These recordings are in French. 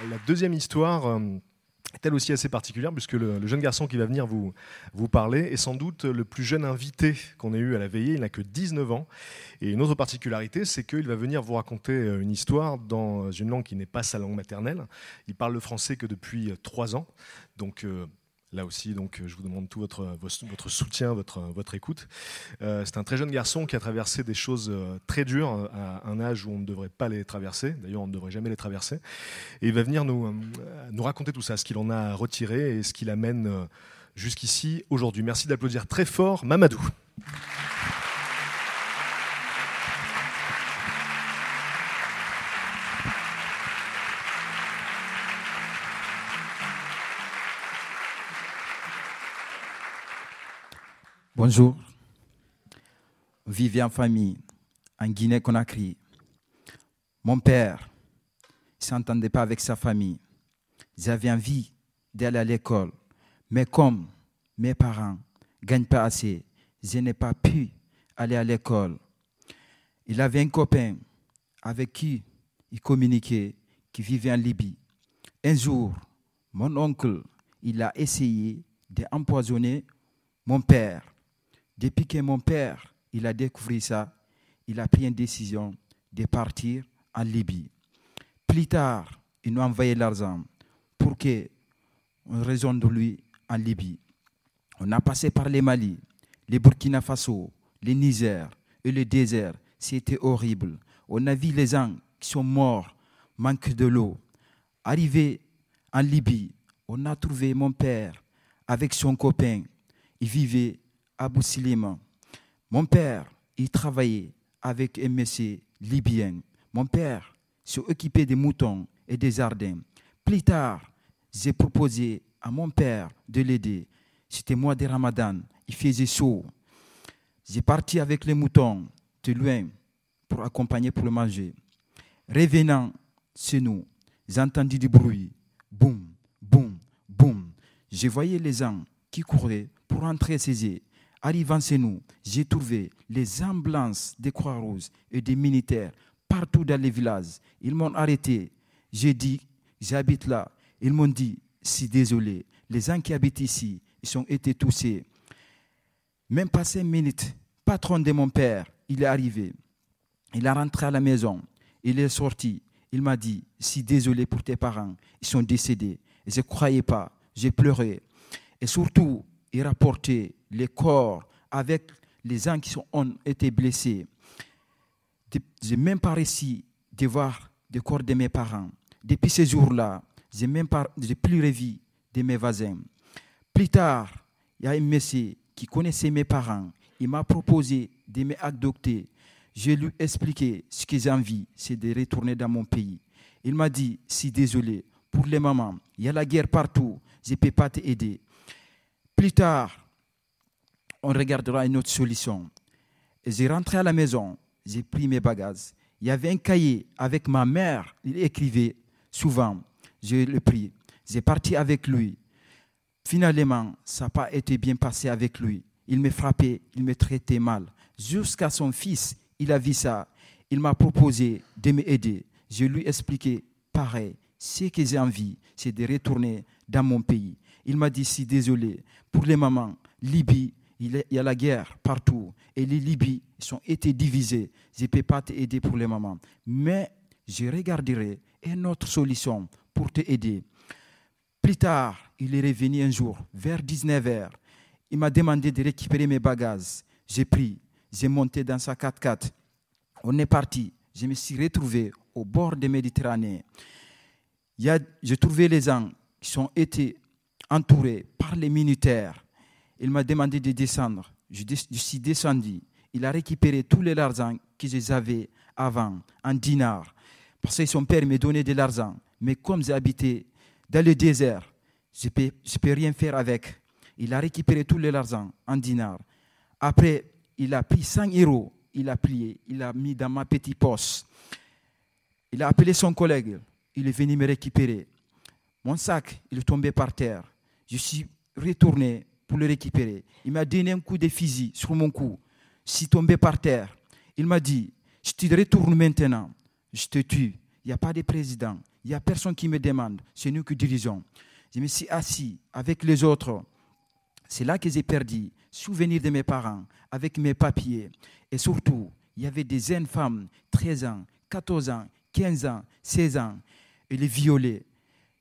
La deuxième histoire euh, est elle aussi assez particulière puisque le, jeune garçon qui va venir vous, vous parler est sans doute le plus jeune invité qu'on ait eu à la veillée. Il n'a que 19 ans. Et une autre particularité, c'est qu'il va venir vous raconter euh, une histoire dans une langue qui n'est pas sa langue maternelle. Il parle le français que depuis 3 ans. Donc euh, Là aussi, donc, je vous demande tout votre, votre soutien, votre, votre écoute. Euh, c'est un très jeune garçon qui a traversé des choses euh, très dures à un âge où on ne devrait pas les traverser. D'ailleurs, on ne devrait jamais les traverser. Et il va venir nous, euh, nous raconter tout ça, ce qu'il en a retiré et ce qu'il amène jusqu'ici aujourd'hui. Merci d'applaudir très fort Mamadou. Bonjour. Vivez en famille en Guinée-Conakry. Mon père ne s'entendait pas avec sa famille. J'avais envie d'aller à l'école. Mais comme mes parents ne gagnent pas assez, je n'ai pas pu aller à l'école. Il avait un copain avec qui il communiquait, qui vivait en Libye. Un jour, mon oncle, il a essayé d'empoisonner mon père. Depuis que mon père il a découvert ça, il a pris une décision de partir en Libye. Plus tard, ils nous ont envoyé l'argent pour que on raisonne de lui en Libye. On a passé par les Mali, les Burkina Faso, les Niger et le désert. C'était horrible. On a vu les gens qui sont morts, manque de l'eau. Arrivé en Libye, on a trouvé mon père avec son copain. Il vivait à Boussilima. Mon père, il travaillait avec un monsieur libyen. Mon père s'occupait des moutons et des jardins. Plus tard, j'ai proposé à mon père de l'aider. C'était mois de Ramadan, il faisait chaud. J'ai parti avec les moutons de loin pour accompagner pour le manger. Revenant chez nous, j'ai entendu du bruit. Boum, boum, boum. Je voyais les gens qui couraient pour entrer chez eux. Arrivant chez nous, j'ai trouvé les ambulances des Croix-Rouges et des militaires partout dans les villages. Ils m'ont arrêté. J'ai dit, j'habite là. Ils m'ont dit, si désolé, les gens qui habitent ici, ils ont été touchés. Même pas cinq minutes, patron de mon père, il est arrivé. Il est rentré à la maison. Il est sorti. Il m'a dit, si désolé pour tes parents, ils sont décédés. Je ne croyais pas. J'ai pleuré. Et surtout, il rapportait les corps avec les gens qui ont été blessés. Je n'ai même pas réussi de voir le corps de mes parents. Depuis ce jour-là, je n'ai même pas j'ai plus revu de mes voisins. Plus tard, il y a un monsieur qui connaissait mes parents. Il m'a proposé de m'adopter. Je lui ai expliqué ce que j'ai envie, c'est de retourner dans mon pays. Il m'a dit, si désolé, pour les mamans, il y a la guerre partout, je ne peux pas t'aider. Plus tard, on regardera une autre solution. J'ai rentré à la maison, j'ai pris mes bagages. Il y avait un cahier avec ma mère, il écrivait souvent. Je l'ai pris. J'ai parti avec lui. Finalement, ça n'a pas été bien passé avec lui. Il me frappait, il me traitait mal. Jusqu'à son fils, il a vu ça. Il m'a proposé de m'aider. Je lui ai expliqué, pareil, ce que j'ai envie, c'est de retourner dans mon pays. Il m'a dit, si désolé, pour les mamans, Libye, il y a la guerre partout. Et les Libyes sont été divisés. Je ne peux pas t'aider pour les mamans. Mais je regarderai une autre solution pour t'aider. Plus tard, il est revenu un jour, vers 19h. Il m'a demandé de récupérer mes bagages. J'ai pris, j'ai monté dans sa 4x4. On est parti. Je me suis retrouvé au bord de Méditerranée. J'ai trouvé les gens qui sont été entourés par les militaires. Il m'a demandé de descendre. je, suis descendu. Il a récupéré tous les l'argent que j'avais avant, en dinars. Parce que son père me donnait de l'argent. Mais comme j'habitais dans le désert, je ne peux, rien faire avec. Il a récupéré les l'argent en dinars. Après, il a pris 100 euros, il a plié, il a mis dans ma petite poche. Il a appelé son collègue, il est venu me récupérer. Mon sac, il est tombé par terre. Je suis retourné pour le récupérer. Il m'a donné un coup de fusil sur mon cou. Je suis tombé par terre. Il m'a dit, je te retourne maintenant. Je te tue. Il n'y a pas de président. Il n'y a personne qui me demande. C'est nous qui dirigeons. Je me suis assis avec les autres. C'est là que j'ai perdu souvenir de mes parents avec mes papiers. Et surtout, il y avait des jeunes femmes, 13 ans, 14 ans, 15 ans, 16 ans, et les violés.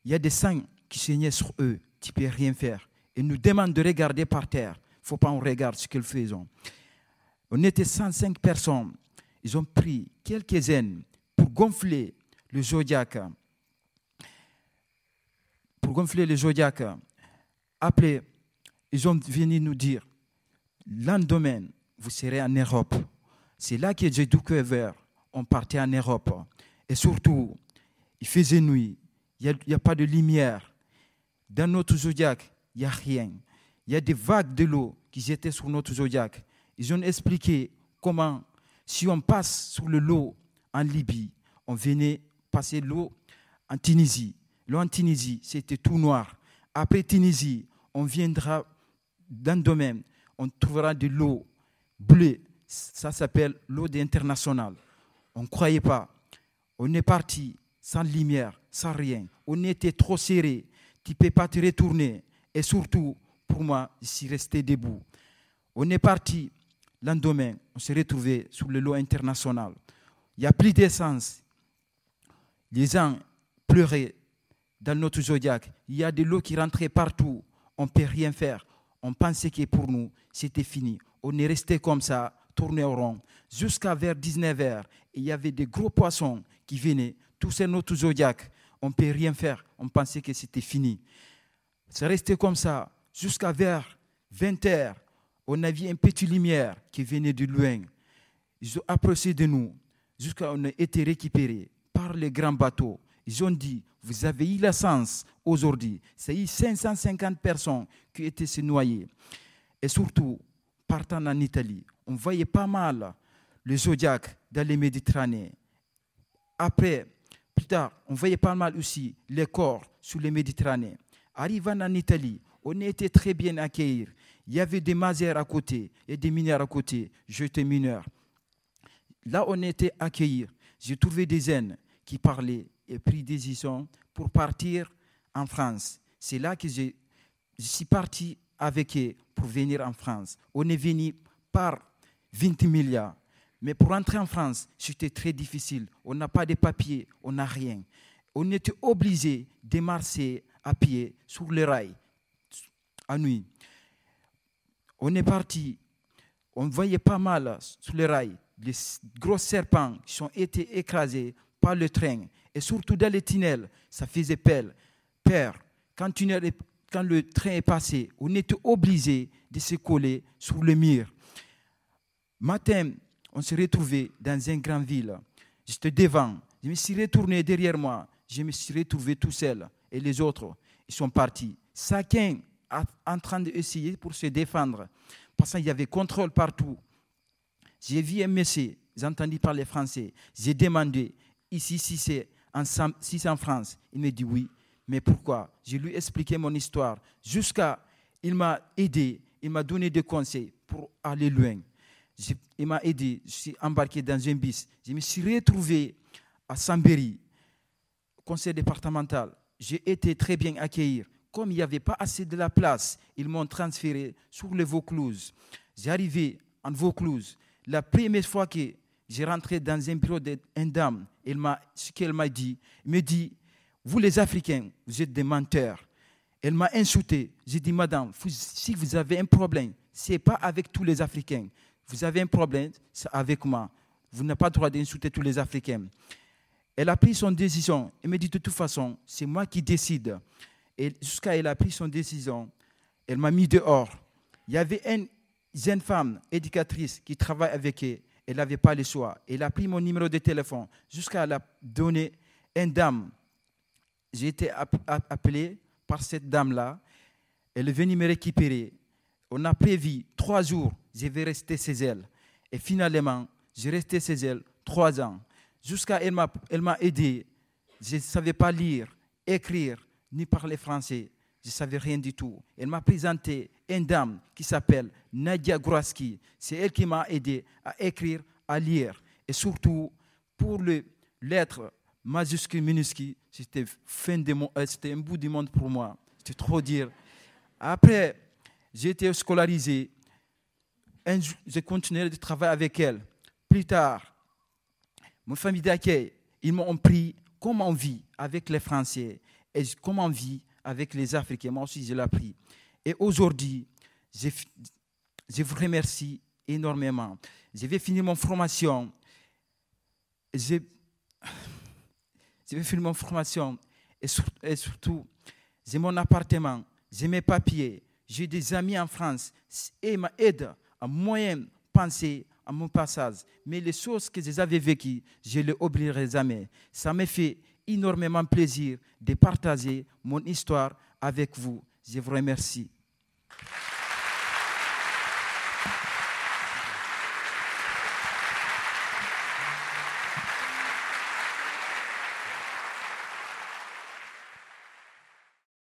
Il y a des sangs qui saignaient sur eux. Tu ne peux rien faire. Ils nous demandent de regarder par terre. Il ne faut pas qu'on regarde ce qu'ils font. On était 105 personnes. Ils ont pris quelques uns pour gonfler le zodiaque. Pour gonfler le zodiaque. Après, ils ont venu nous dire, lendemain, vous serez en Europe. C'est là que j'ai découvert, on partait en Europe. Et surtout, il faisait nuit, il n'y a, pas de lumière. Dans notre zodiaque, il n'y a rien. Il y a des vagues de l'eau qui étaient sur notre zodiaque. Ils ont expliqué comment, si on passe sur le lot en Libye, on venait passer l'eau en Tunisie. L'eau en Tunisie, c'était tout noir. Après Tunisie, on viendra dans le domaine, on trouvera de l'eau bleue. Ça s'appelle l'eau internationale. On ne croyait pas. On est parti sans lumière, sans rien. On était trop serré. Tu ne peux pas te retourner. Et surtout, pour moi, je suis resté debout. On est parti lendemain, on s'est retrouvé sur le lot international. Il n'y a plus d'essence. Les gens pleuraient dans notre zodiaque. Il y a de l'eau qui rentrait partout. On ne peut rien faire. On pensait que pour nous, c'était fini. On est resté comme ça, tourné au rond. Jusqu'à vers 19h, il y avait des gros poissons qui venaient. Tous ces notre zodiaque. On ne peut rien faire. On pensait que c'était fini. C'est resté comme ça jusqu'à vers 20h on avait une petite lumière qui venait de loin. Ils ont approché de nous jusqu'à on a été récupérés par les grands bateaux. Ils ont dit, vous avez eu la chance aujourd'hui. C'est eu 550 personnes qui étaient se noyer. Et surtout, partant en Italie, on voyait pas mal le zodiaque dans les Méditerranées. Après, on voyait pas mal aussi les corps sur les Méditerranées. Arrivant en Italie, on était très bien accueillis. Il y avait des masères à côté et des mineurs à côté. J'étais mineur. Là, on était accueillis. J'ai trouvé des jeunes qui parlaient et pris des décision pour partir en France. C'est là que je, je suis parti avec eux pour venir en France. On est venu par 20 milliards. Mais pour entrer en France, c'était très difficile. On n'a pas de papiers, on n'a rien. On était obligé de marcher à pied sur le rail à nuit on est parti, on voyait pas mal sur les rails les gros serpents qui ont été écrasés par le train. Et surtout dans les tunnels, ça faisait peur. Quand, quand le train est passé, on était obligé de se coller sur le mur. Matin, on s'est retrouvé dans une grande ville. J'étais devant. Je me suis retourné derrière moi. Je me suis retrouvé tout seul. Et les autres, ils sont partis. Chacun en train d'essayer pour se défendre. Parce qu'il y avait contrôle partout. J'ai vu un monsieur, j'ai entendu parler français. J'ai demandé, ici, si c'est en, si en France. Il me dit oui. Mais pourquoi? Je lui ai expliqué mon histoire. Jusqu'à, il m'a aidé, il m'a donné des conseils pour aller loin. Il m'a aidé, je suis embarqué dans un bus. Je me suis retrouvé à Sambéry, conseil départemental. J'ai été très bien accueilli comme il n'y avait pas assez de la place, ils m'ont transféré sur le Vaucluse. J'arrivais en Vaucluse. La première fois que j'ai rentré dans un bureau d'une dame, elle ce qu'elle m'a dit, elle me dit, vous les Africains, vous êtes des menteurs. Elle m'a insulté. J'ai dit, madame, si vous avez un problème, ce n'est pas avec tous les Africains. Vous avez un problème, avec moi. Vous n'avez pas le droit d'insulter tous les Africains. Elle a pris son décision. Elle me dit, de toute façon, c'est moi qui décide. Et jusqu'à elle a pris son décision, elle m'a mis dehors. Il y avait un, jeune femme éducatrice qui travaille avec elle, elle n'avait pas le choix. Elle a pris mon numéro de téléphone jusqu'à la donner une dame. J'ai été appelé par cette dame-là. Elle est venue me récupérer. On a prévu trois jours, je vais rester chez elle. Et finalement, j'ai resté chez elle trois ans. Jusqu'à elle m'a aidé. Je ne savais pas lire, écrire, ni parler français. Je ne savais rien du tout. Elle m'a présenté une dame qui s'appelle Nadia Groaski. C'est elle qui m'a aidé à écrire, à lire. Et surtout, pour les lettres majuscules, minuscules, c'était euh, c'était un bout du monde pour moi. C'était trop dire. Après, j'ai été scolarisé. J'ai continué de travailler avec elle. Plus tard, mon famille d'accueil, ils m'ont pris comment on vit avec les Français et comment on vit avec les Africains. Moi aussi, je l'ai appris. Et aujourd'hui, je vous remercie énormément. Je vais finir mon formation. Je, vais finir mon formation. Et, et surtout, j'ai mon appartement, j'ai mes papiers, j'ai des amis en France et m'aident à moyen penser à mon passage. Mais les choses que j'avais vécues, je ne les oublierai jamais. Ça me fait énormément plaisir de partager mon histoire avec vous. Je vous remercie.